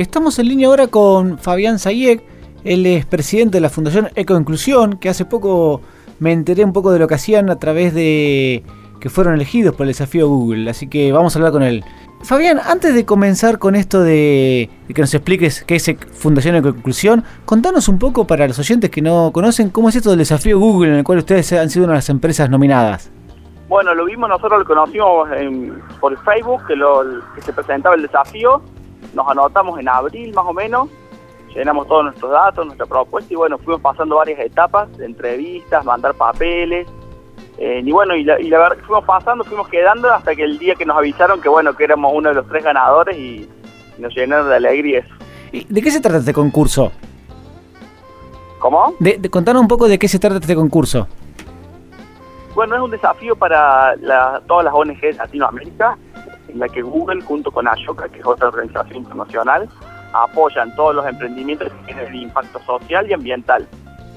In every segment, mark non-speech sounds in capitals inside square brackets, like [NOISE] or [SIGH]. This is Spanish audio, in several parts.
Estamos en línea ahora con Fabián Sayek, él es presidente de la Fundación Ecoinclusión, que hace poco me enteré un poco de lo que hacían a través de que fueron elegidos por el desafío Google, así que vamos a hablar con él. Fabián, antes de comenzar con esto de, que nos expliques qué es Fundación Ecoinclusión, contanos un poco para los oyentes que no conocen cómo es esto del desafío Google en el cual ustedes han sido una de las empresas nominadas. Bueno, lo vimos nosotros, lo conocimos por Facebook, que se presentaba el desafío nos anotamos en abril más o menos, llenamos todos nuestros datos, nuestra propuesta y bueno, fuimos pasando varias etapas de entrevistas, mandar papeles. Eh, y bueno, y la, verdad que fuimos pasando, fuimos quedando hasta que el día que nos avisaron que bueno, que éramos uno de los tres ganadores y, nos llenaron de alegría ¿Y ¿De qué se trata este concurso? ¿Cómo? De, contanos un poco de qué se trata este concurso. Bueno, es un desafío para todas las ONGs de Latinoamérica en la que Google, junto con Ashoka, que es otra organización internacional, apoyan todos los emprendimientos que tienen impacto social y ambiental.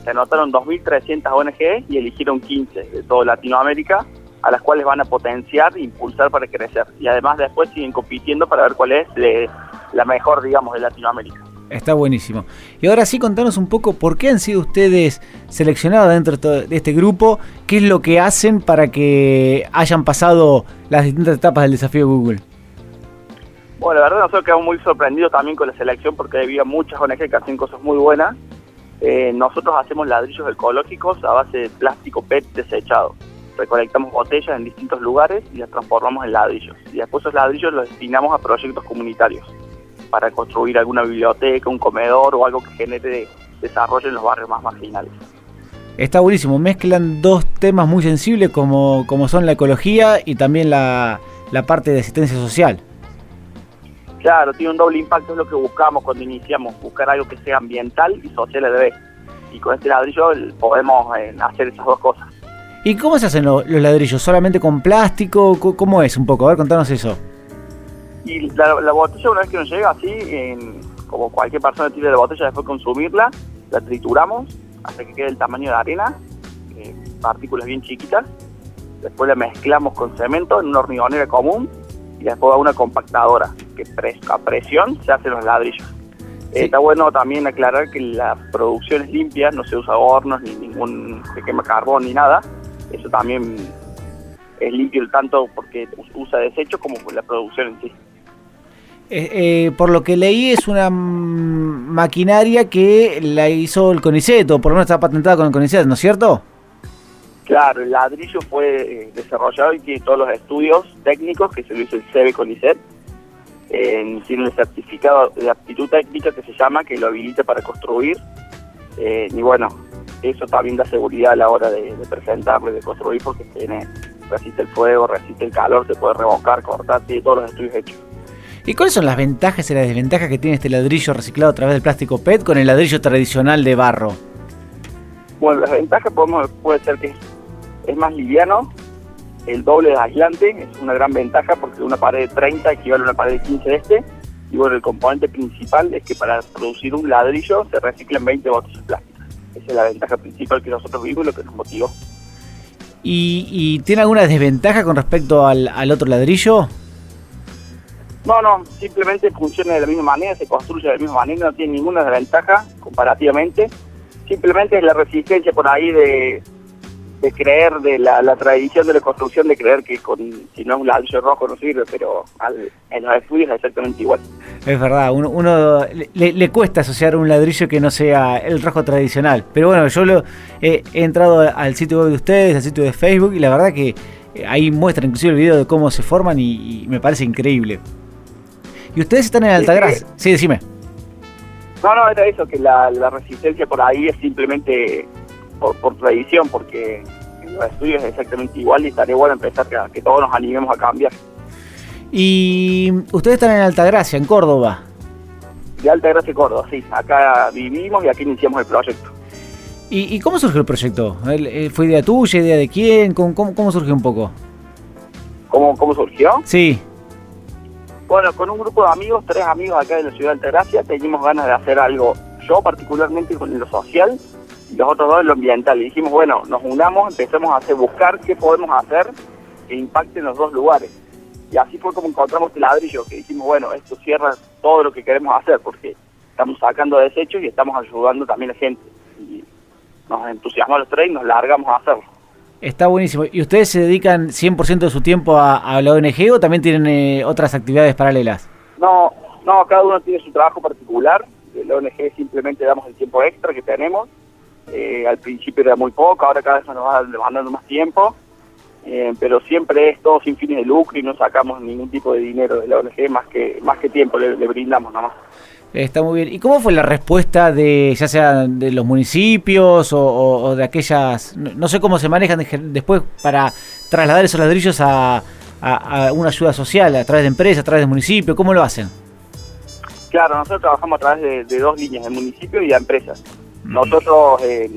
Se anotaron 2.300 ONG y eligieron 15 de toda Latinoamérica, a las cuales van a potenciar e impulsar para crecer. Y además después siguen compitiendo para ver cuál es la mejor, digamos, de Latinoamérica. Está buenísimo. Y ahora sí, contanos un poco por qué han sido ustedes seleccionados dentro de este grupo, qué es lo que hacen para que hayan pasado las distintas etapas del desafío Google. Bueno, la verdad nosotros quedamos muy sorprendidos también con la selección porque había muchas ONG que hacen cosas muy buenas. Eh, nosotros hacemos ladrillos ecológicos a base de plástico PET desechado. Recolectamos botellas en distintos lugares y las transformamos en ladrillos. Y después esos ladrillos los destinamos a proyectos comunitarios para construir alguna biblioteca, un comedor o algo que genere desarrollo en los barrios más marginales. Está buenísimo, mezclan dos temas muy sensibles como, como son la ecología y también la, parte de asistencia social. Claro, tiene un doble impacto, es lo que buscamos cuando iniciamos, buscar algo que sea ambiental y social a la vez. Y con este ladrillo podemos eh, hacer esas dos cosas. ¿Y cómo se hacen los ladrillos? ¿Solamente con plástico? ¿Cómo es un poco? A ver, contanos eso. Y la, botella una vez que nos llega así, en, como cualquier persona tira la botella después de consumirla, la trituramos hasta que quede el tamaño de arena, eh, partículas bien chiquitas. Después la mezclamos con cemento en una hormigonera común y después a una compactadora que a presión se hacen los ladrillos. Está bueno también aclarar que la producción es limpia, no se usa hornos ni ningún que quema carbón ni nada. Eso también es limpio tanto porque usa desechos como la producción en sí. Eh, eh, por lo que leí es una maquinaria que la hizo el CONICET, o por lo menos está patentada con el CONICET, ¿no es cierto? Claro, el ladrillo fue eh, desarrollado y tiene todos los estudios técnicos que se lo hizo el CEBE CONICET. tiene el certificado de aptitud técnica que se llama, que lo habilita para construir. y bueno, eso también da seguridad a la hora de, de presentarlo y de construir porque tiene resiste el fuego, resiste el calor, se puede revocar, cortar, tiene todos los estudios hechos. ¿Y cuáles son las ventajas y las desventajas que tiene este ladrillo reciclado a través del plástico PET con el ladrillo tradicional de barro? Bueno, las ventajas podemos, puede ser que es más liviano, el doble de aislante, es una gran ventaja porque una pared de 30 equivale a una pared de 15 de este. Y bueno, el componente principal es que para producir un ladrillo se reciclan 20 botellas plásticas. Esa es la ventaja principal que nosotros vimos y lo que nos motivó. ¿Y, tiene alguna desventaja con respecto al, al otro ladrillo? No, no, simplemente funciona de la misma manera, se construye de la misma manera, no tiene ninguna desventaja comparativamente. Simplemente es la resistencia por ahí de, creer, de la, tradición de la construcción, de creer que con, si no un ladrillo rojo no sirve, pero en los estudios es exactamente igual. Es verdad, uno, le, cuesta asociar un ladrillo que no sea el rojo tradicional. Pero bueno, yo lo, he entrado al sitio web de ustedes, al sitio de Facebook, y la verdad que eh, ahí muestra inclusive el video de cómo se forman y me parece increíble. Y ustedes están en Altagracia. Sí, decime. No, no, era eso, que la, resistencia por ahí es simplemente por, tradición, porque en los estudios es exactamente igual y estaría bueno empezar que, que todos nos animemos a cambiar. Y ustedes están en Altagracia, en Córdoba. De Altagracia, Córdoba, sí. Acá vivimos y aquí iniciamos el proyecto. ¿Y, cómo surgió el proyecto? ¿Fue idea tuya, idea de quién? ¿Cómo, cómo, surgió un poco? ¿Cómo, ¿Cómo surgió? Sí. Bueno, con un grupo de amigos, tres amigos acá de la ciudad de Altagracia, teníamos ganas de hacer algo, yo particularmente con lo social y los otros dos en lo ambiental. Y dijimos, bueno, nos unamos, empecemos a hacer, buscar qué podemos hacer que impacte en los dos lugares. Y así fue como encontramos el ladrillo, que dijimos, bueno, esto cierra todo lo que queremos hacer, porque estamos sacando desechos y estamos ayudando también a gente. Y nos entusiasmamos los tres y nos largamos a hacerlo. Está buenísimo. ¿Y ustedes se dedican 100% de su tiempo a, la ONG o también tienen eh, otras actividades paralelas? No, no, cada uno tiene su trabajo particular. La ONG simplemente damos el tiempo extra que tenemos. Eh, al principio era muy poco, ahora cada vez nos va demandando más tiempo. Eh, pero siempre es todo sin fines de lucro y no sacamos ningún tipo de dinero de la ONG más que más que tiempo le, le brindamos nada más. Está muy bien. ¿Y cómo fue la respuesta de, ya sea de los municipios o, de aquellas, no, sé cómo se manejan después para trasladar esos ladrillos a, una ayuda social, a través de empresas, a través de municipio? ¿Cómo lo hacen? Claro, nosotros trabajamos a través de, dos líneas, de municipio y de empresas. Nosotros eh,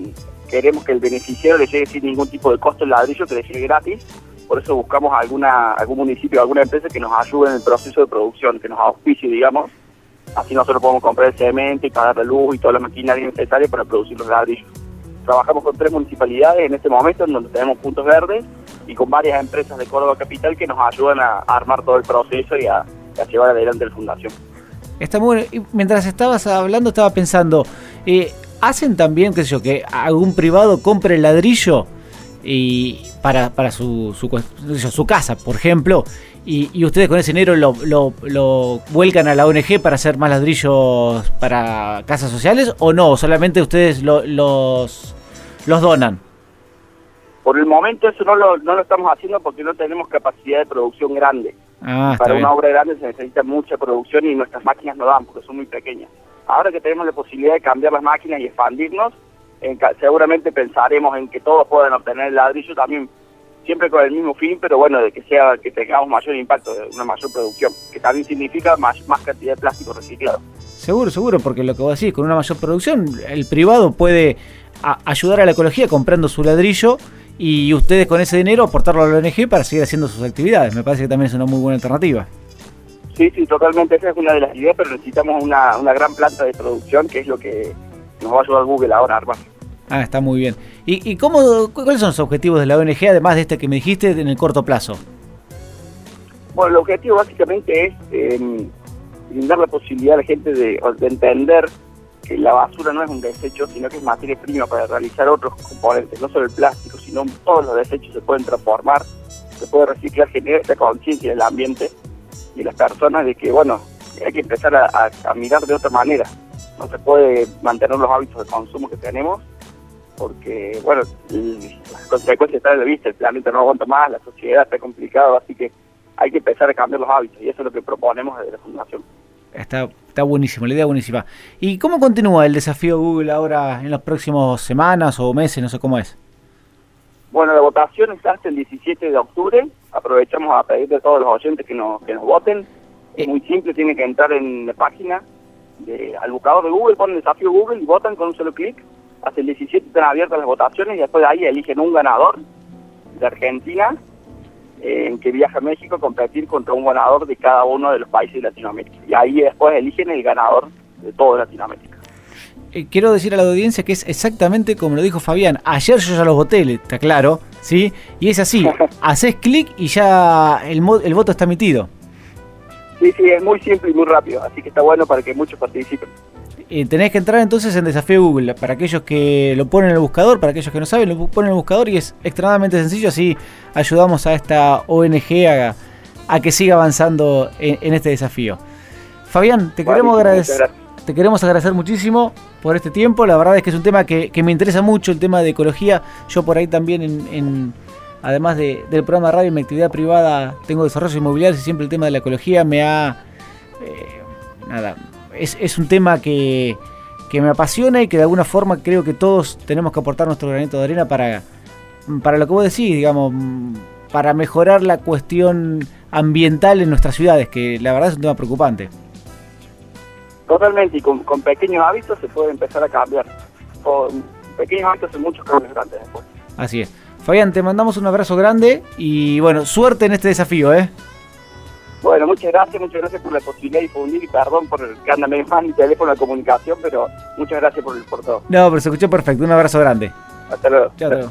queremos que el beneficiario le llegue sin ningún tipo de costo el ladrillo, que le llegue gratis. Por eso buscamos alguna, algún municipio, alguna empresa que nos ayude en el proceso de producción, que nos auspicie, digamos, Así nosotros podemos comprar el cemento y pagar la luz y toda la maquinaria necesaria para producir los ladrillos. Trabajamos con tres municipalidades en este momento en donde tenemos puntos verdes y con varias empresas de Córdoba Capital que nos ayudan a, armar todo el proceso y a, llevar adelante la fundación. Está muy bueno. Mientras estabas hablando estaba pensando, eh, ¿hacen también, qué sé yo, que algún privado compre el ladrillo y para, su, su, su casa, por ejemplo, y, ustedes con ese dinero lo, lo, vuelcan a la ONG para hacer más ladrillos para casas sociales o no, solamente ustedes los, los donan. Por el momento eso no lo, no lo estamos haciendo porque no tenemos capacidad de producción grande. Ah, para una obra grande se necesita mucha producción y nuestras máquinas no dan porque son muy pequeñas. Ahora que tenemos la posibilidad de cambiar las máquinas y expandirnos, seguramente pensaremos en que todos puedan obtener el ladrillo también siempre con el mismo fin, pero bueno, de que sea que tengamos mayor impacto, una mayor producción, que también significa más, más cantidad de plástico reciclado. Seguro, seguro, porque lo que vos decís, con una mayor producción, el privado puede ayudar a la ecología comprando su ladrillo y ustedes con ese dinero aportarlo a la ONG para seguir haciendo sus actividades. Me parece que también es una muy buena alternativa. Sí, sí, totalmente. Esa es una de las ideas, pero necesitamos una, una gran planta de producción, que es lo que nos va a ayudar Google ahora a armar. Ah, está muy bien. ¿Y, y cómo, cuáles son los objetivos de la ONG, además de este que me dijiste, en el corto plazo? Bueno, el objetivo básicamente es eh, brindar la posibilidad a la gente de, entender que la basura no es un desecho, sino que es materia prima para realizar otros componentes, no solo el plástico, sino todos los desechos se pueden transformar, se puede reciclar, generar esta conciencia del ambiente y las personas de que, bueno, hay que empezar a mirar de otra manera. No se puede mantener los hábitos de consumo que tenemos porque, bueno, las consecuencias están de vista, el planeta no aguanta más, la sociedad está complicada, así que hay que empezar a cambiar los hábitos y eso es lo que proponemos desde la Fundación. Está, está buenísimo, la idea buenísima. ¿Y cómo continúa el desafío Google ahora en las próximas semanas o meses? No sé cómo es. Bueno, la votación está hasta el 17 de octubre. Aprovechamos a pedirle a todos los oyentes que nos, que nos voten. Es eh. muy simple, tienen que entrar en la página de, al buscador de Google, ponen desafío Google y votan con un solo clic hasta el 17 están abiertas las votaciones y después de ahí eligen un ganador de Argentina eh, que viaja a México a competir contra un ganador de cada uno de los países de Latinoamérica. Y ahí después eligen el ganador de toda Latinoamérica. Eh, quiero decir a la audiencia que es exactamente como lo dijo Fabián. Ayer yo ya los voté, está claro, ¿sí? Y es así, [LAUGHS] haces clic y ya el, el voto está emitido. Sí, sí, es muy simple y muy rápido, así que está bueno para que muchos participen. Eh, tenés que entrar entonces en Desafío Google. Para aquellos que lo ponen en el buscador, para aquellos que no saben, lo ponen en el buscador y es extremadamente sencillo. Así ayudamos a esta ONG a, que siga avanzando en, este desafío. Fabián, te queremos agradecer. Te queremos agradecer muchísimo por este tiempo. La verdad es que es un tema que, me interesa mucho, el tema de ecología. Yo por ahí también, en, además del programa de radio, en mi actividad privada, tengo desarrollo inmobiliario y siempre el tema de la ecología me ha... Eh, nada, es, un tema que, me apasiona y que de alguna forma creo que todos tenemos que aportar nuestro granito de arena para, para lo que vos decís, digamos, para mejorar la cuestión ambiental en nuestras ciudades, que la verdad es un tema preocupante. Totalmente, y con, pequeños hábitos se puede empezar a cambiar. Con pequeños hábitos y muchos cambios grandes después. Así es. Fabián, te mandamos un abrazo grande y bueno, suerte en este desafío, ¿eh? Bueno, muchas gracias, muchas gracias por la posibilidad de difundir y perdón por que anda más mi teléfono de comunicación, pero muchas gracias por, por todo. No, pero se escuchó perfecto. Un abrazo grande. Hasta luego. Chao,